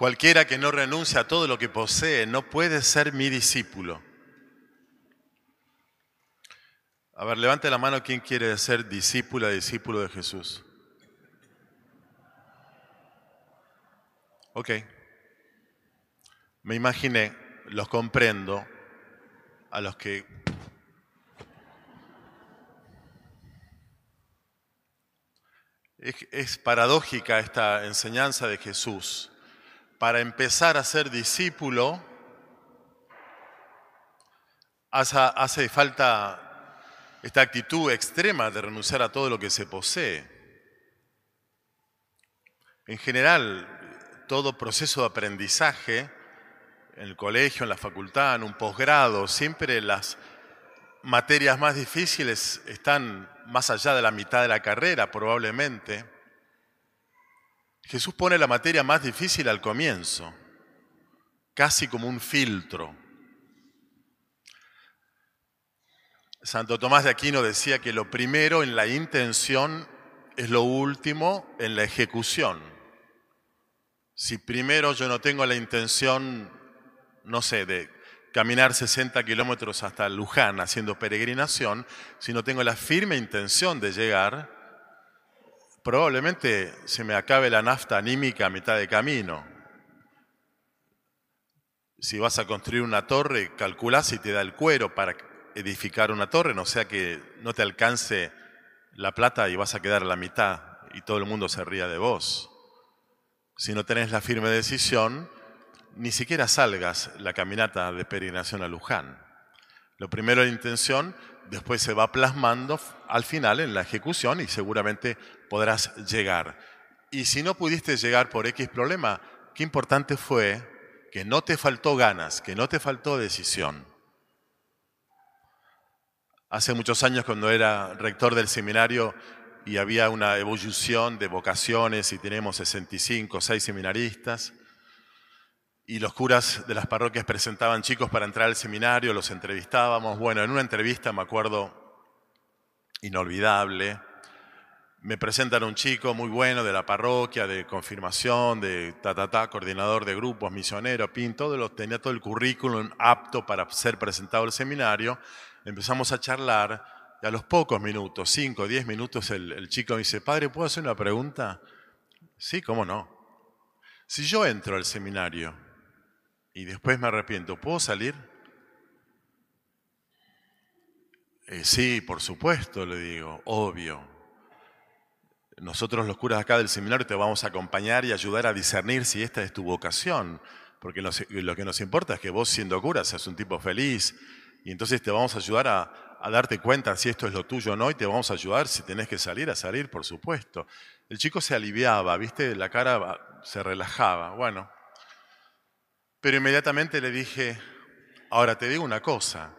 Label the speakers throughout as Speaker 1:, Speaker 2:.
Speaker 1: Cualquiera que no renuncia a todo lo que posee no puede ser mi discípulo. A ver, levante la mano quien quiere ser discípula, discípulo de Jesús. Ok. Me imaginé, los comprendo, a los que es, es, paradójica esta enseñanza de Jesús. Para empezar a ser discípulo, hace, falta esta actitud extrema de renunciar a todo lo que se posee. En general, todo proceso de aprendizaje, en el colegio, en la facultad, en un posgrado, siempre las materias más difíciles están más allá de la mitad de la carrera, probablemente. Jesús pone la materia más difícil al comienzo, casi como un filtro. Santo Tomás de Aquino decía que lo primero en la intención es lo último en la ejecución. Si primero yo no tengo la intención, no sé, de caminar 60 kilómetros hasta Luján haciendo peregrinación, si no tengo la firme intención de llegar, probablemente se me acabe la nafta anímica a mitad de camino. Si vas a construir una torre, calcula si te da el cuero para edificar una torre, no sea que no te alcance la plata y vas a quedar a la mitad y todo el mundo se ría de vos. Si no tenés la firme decisión, ni siquiera salgas la caminata de peregrinación a Luján. Lo primero la intención, después se va plasmando al final en la ejecución y seguramente podrás llegar. Y si no pudiste llegar por X problema, qué importante fue que no te faltó ganas, que no te faltó decisión. Hace muchos años cuando era rector del seminario y había una evolución de vocaciones y tenemos 65, 6 seminaristas, y los curas de las parroquias presentaban chicos para entrar al seminario, los entrevistábamos. Bueno, en una entrevista me acuerdo inolvidable, me presentan un chico muy bueno de la parroquia, de confirmación, de ta, ta, ta, coordinador de grupos, misionero, pin, todo lo, tenía todo el currículum apto para ser presentado al seminario empezamos a charlar y a los pocos minutos, 5 o 10 minutos, el, el, chico me dice, padre, ¿puedo hacer una pregunta? Sí, ¿cómo no? Si yo entro al seminario y después me arrepiento, ¿puedo salir? Eh, sí, por supuesto, le digo, obvio. Nosotros los curas acá del seminario te vamos a acompañar y ayudar a discernir si esta es tu vocación, porque lo, que nos importa es que vos siendo cura seas un tipo feliz, y entonces te vamos a ayudar a, a, darte cuenta si esto es lo tuyo o no y te vamos a ayudar si tenés que salir a salir, por supuesto. El chico se aliviaba, ¿viste? La cara se relajaba. Bueno, pero inmediatamente le dije, ahora te digo una cosa,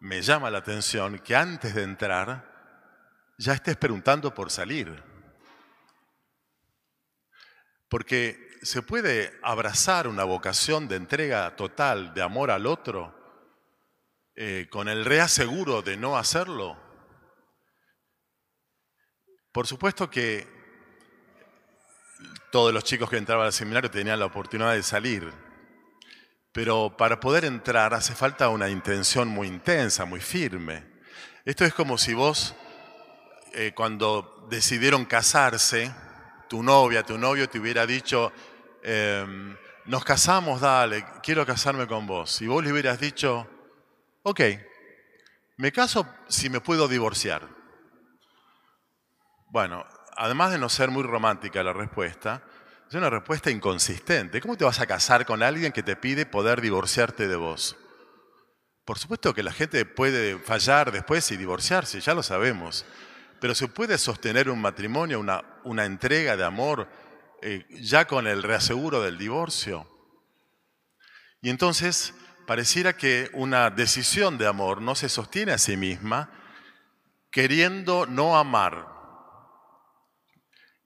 Speaker 1: me llama la atención que antes de entrar ya estés preguntando por salir. Porque se puede abrazar una vocación de entrega total, de amor al otro, eh, con el reaseguro de no hacerlo? Por supuesto que todos los chicos que entraban al seminario tenían la oportunidad de salir, pero para poder entrar hace falta una intención muy intensa, muy firme. Esto es como si vos, eh, cuando decidieron casarse, tu novia, tu novio te hubiera dicho, eh, nos casamos, dale, quiero casarme con vos. Y vos le hubieras dicho, ok, me caso si me puedo divorciar. Bueno, además de no ser muy romántica la respuesta, es una respuesta inconsistente. ¿Cómo te vas a casar con alguien que te pide poder divorciarte de vos? Por supuesto que la gente puede fallar después y divorciarse, ya lo sabemos, pero se puede sostener un matrimonio, una, entrega de amor, eh, ya con el reaseguro del divorcio. Y entonces pareciera que una decisión de amor no se sostiene a sí misma queriendo no amar.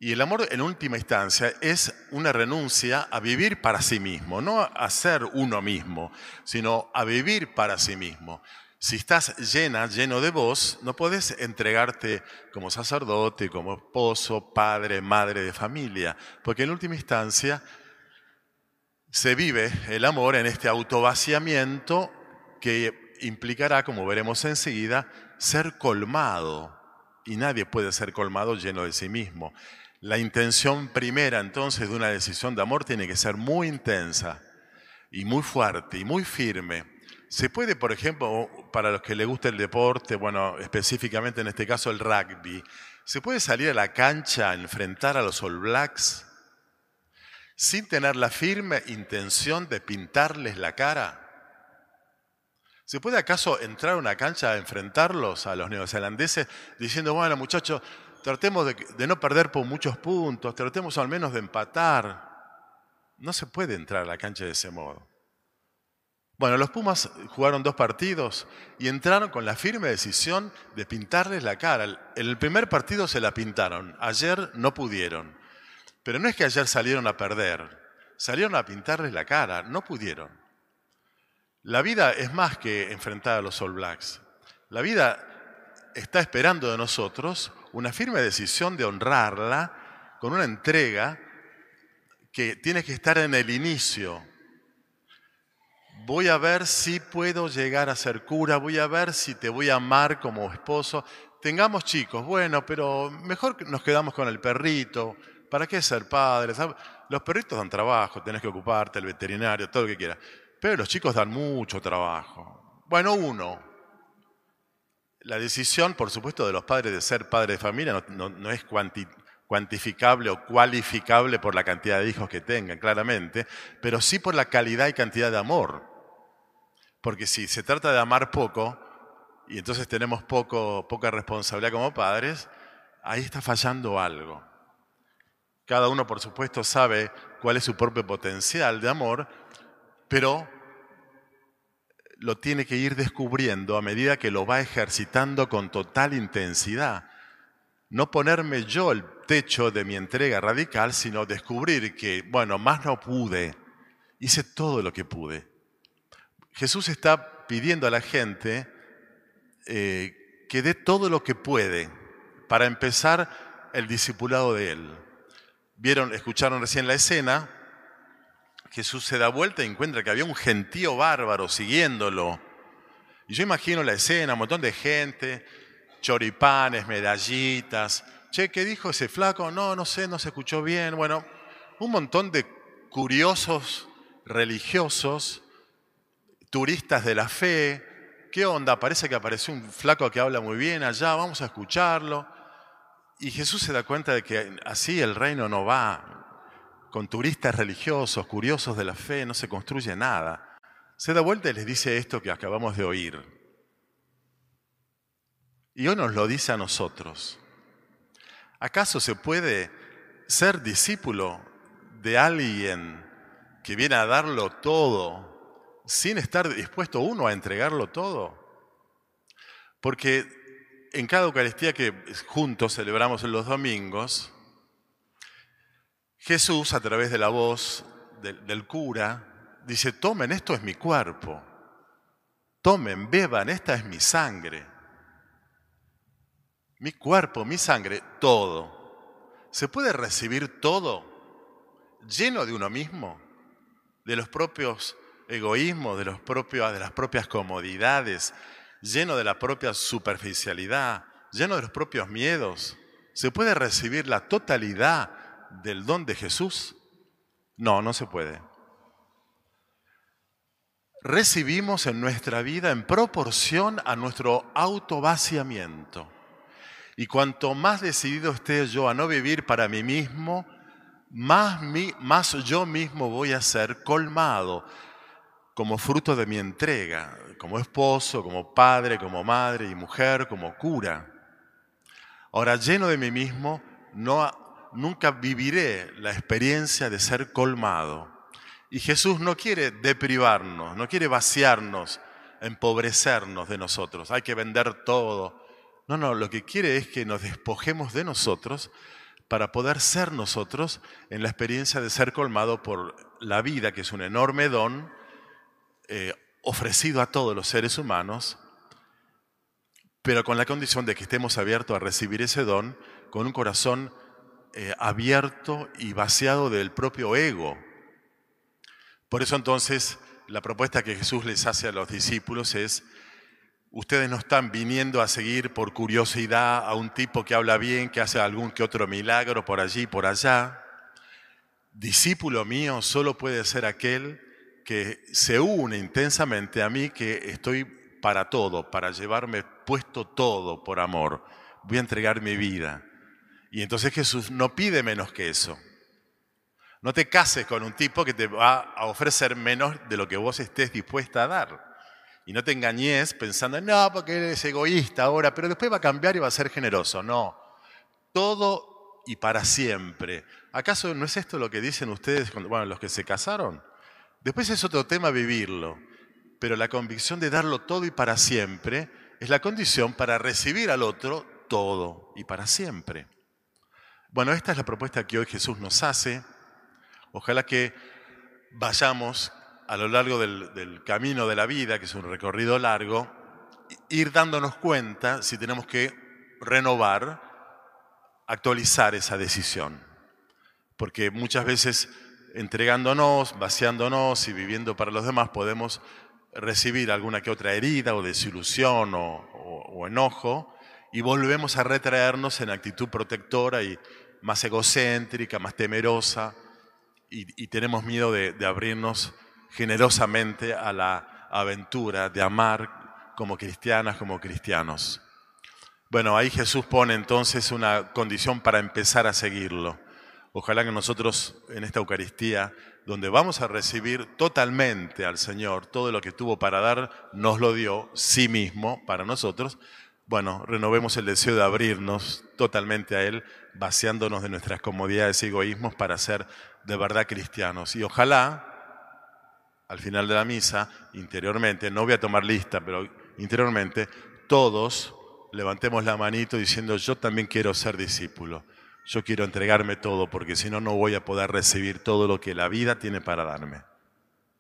Speaker 1: Y el amor en última instancia es una renuncia a vivir para sí mismo, no a ser uno mismo, sino a vivir para sí mismo. Si estás llena, lleno de vos, no puedes entregarte como sacerdote, como esposo, padre, madre de familia, porque en última instancia se vive el amor en este autovaciamiento que implicará, como veremos enseguida, ser colmado. Y nadie puede ser colmado lleno de sí mismo. La intención primera entonces de una decisión de amor tiene que ser muy intensa y muy fuerte y muy firme. Se puede, por ejemplo, para los que les gusta el deporte, bueno, específicamente en este caso el rugby, se puede salir a la cancha a enfrentar a los All Blacks sin tener la firme intención de pintarles la cara? ¿Se puede acaso entrar a una cancha a enfrentarlos a los neozelandeses diciendo, bueno muchachos, tratemos de, no perder por muchos puntos, tratemos al menos de empatar? No se puede entrar a la cancha de ese modo. Bueno, los Pumas jugaron dos partidos y entraron con la firme decisión de pintarles la cara. En el primer partido se la pintaron, ayer no pudieron. Pero no es que ayer salieron a perder, salieron a pintarles la cara, no pudieron. La vida es más que enfrentar a los All Blacks. La vida está esperando de nosotros una firme decisión de honrarla con una entrega que tiene que estar en el inicio. Voy a ver si puedo llegar a ser cura, voy a ver si te voy a amar como esposo. Tengamos chicos, bueno, pero mejor nos quedamos con el perrito, ¿Para qué ser padre? Los perritos dan trabajo, tenés que ocuparte, el veterinario, todo lo que quieras. Pero los chicos dan mucho trabajo. Bueno, uno. La decisión, por supuesto, de los padres de ser padre de familia no, es cuantificable o cualificable por la cantidad de hijos que tengan, claramente, pero sí por la calidad y cantidad de amor. Porque si se trata de amar poco, y entonces tenemos poco, poca responsabilidad como padres, ahí está fallando algo. Cada uno, por supuesto, sabe cuál es su propio potencial de amor, pero lo tiene que ir descubriendo a medida que lo va ejercitando con total intensidad. No ponerme yo el techo de mi entrega radical, sino descubrir que, bueno, más no pude, hice todo lo que pude. Jesús está pidiendo a la gente eh, que dé todo lo que puede para empezar el discipulado de Él. Vieron, escucharon recién la escena, Jesús se da vuelta y encuentra que había un gentío bárbaro siguiéndolo. Y yo imagino la escena, un montón de gente, choripanes, medallitas. Che, ¿qué dijo ese flaco? No, no sé, no se escuchó bien. Bueno, un montón de curiosos religiosos, turistas de la fe. ¿Qué onda? Parece que apareció un flaco que habla muy bien allá, vamos a escucharlo. Y Jesús se da cuenta de que así el reino no va. Con turistas religiosos, curiosos de la fe, no se construye nada. Se da vuelta y les dice esto que acabamos de oír. Y hoy nos lo dice a nosotros. ¿Acaso se puede ser discípulo de alguien que viene a darlo todo sin estar dispuesto uno a entregarlo todo? Porque en cada Eucaristía que juntos celebramos los domingos, Jesús a través de la voz del, cura dice, tomen, esto es mi cuerpo, tomen, beban, esta es mi sangre. Mi cuerpo, mi sangre, todo. ¿Se puede recibir todo lleno de uno mismo? De los propios egoísmos, de, los propios, de las propias comodidades, lleno de la propia superficialidad, lleno de los propios miedos. ¿Se puede recibir la totalidad del don de Jesús? No, no se puede. Recibimos en nuestra vida en proporción a nuestro autovaciamiento. Y cuanto más decidido esté yo a no vivir para mí mismo, más, más yo mismo voy a ser colmado como fruto de mi entrega, como esposo, como padre, como madre y mujer, como cura. Ahora, lleno de mí mismo, no, nunca viviré la experiencia de ser colmado. Y Jesús no quiere deprivarnos, no quiere vaciarnos, empobrecernos de nosotros. Hay que vender todo. No, no, lo que quiere es que nos despojemos de nosotros para poder ser nosotros en la experiencia de ser colmado por la vida, que es un enorme don, eh, ofrecido a todos los seres humanos, pero con la condición de que estemos abiertos a recibir ese don con un corazón eh, abierto y vaciado del propio ego. Por eso entonces la propuesta que Jesús les hace a los discípulos es, ustedes no están viniendo a seguir por curiosidad a un tipo que habla bien, que hace algún que otro milagro por allí y por allá. Discípulo mío solo puede ser aquel que se une intensamente a mí, que estoy para todo, para llevarme puesto todo por amor. Voy a entregar mi vida. Y entonces Jesús no pide menos que eso. No te cases con un tipo que te va a ofrecer menos de lo que vos estés dispuesta a dar. Y no te engañes pensando, no, porque eres egoísta ahora, pero después va a cambiar y va a ser generoso. No, todo y para siempre. ¿Acaso no es esto lo que dicen ustedes, cuando, bueno, los que se casaron? Después es otro tema vivirlo, pero la convicción de darlo todo y para siempre es la condición para recibir al otro todo y para siempre. Bueno, esta es la propuesta que hoy Jesús nos hace. Ojalá que vayamos a lo largo del, camino de la vida, que es un recorrido largo, ir dándonos cuenta si tenemos que renovar, actualizar esa decisión. Porque muchas veces entregándonos, vaciándonos y viviendo para los demás, podemos recibir alguna que otra herida o desilusión o, enojo y volvemos a retraernos en actitud protectora y más egocéntrica, más temerosa y, tenemos miedo de, abrirnos generosamente a la aventura de amar como cristianas, como cristianos. Bueno, ahí Jesús pone entonces una condición para empezar a seguirlo. Ojalá que nosotros en esta Eucaristía, donde vamos a recibir totalmente al Señor, todo lo que tuvo para dar, nos lo dio sí mismo para nosotros. Bueno, renovemos el deseo de abrirnos totalmente a Él, vaciándonos de nuestras comodidades y egoísmos para ser de verdad cristianos. Y ojalá, al final de la misa, interiormente, no voy a tomar lista, pero interiormente, todos levantemos la manito diciendo, yo también quiero ser discípulo. Yo quiero entregarme todo porque si no, no voy a poder recibir todo lo que la vida tiene para darme.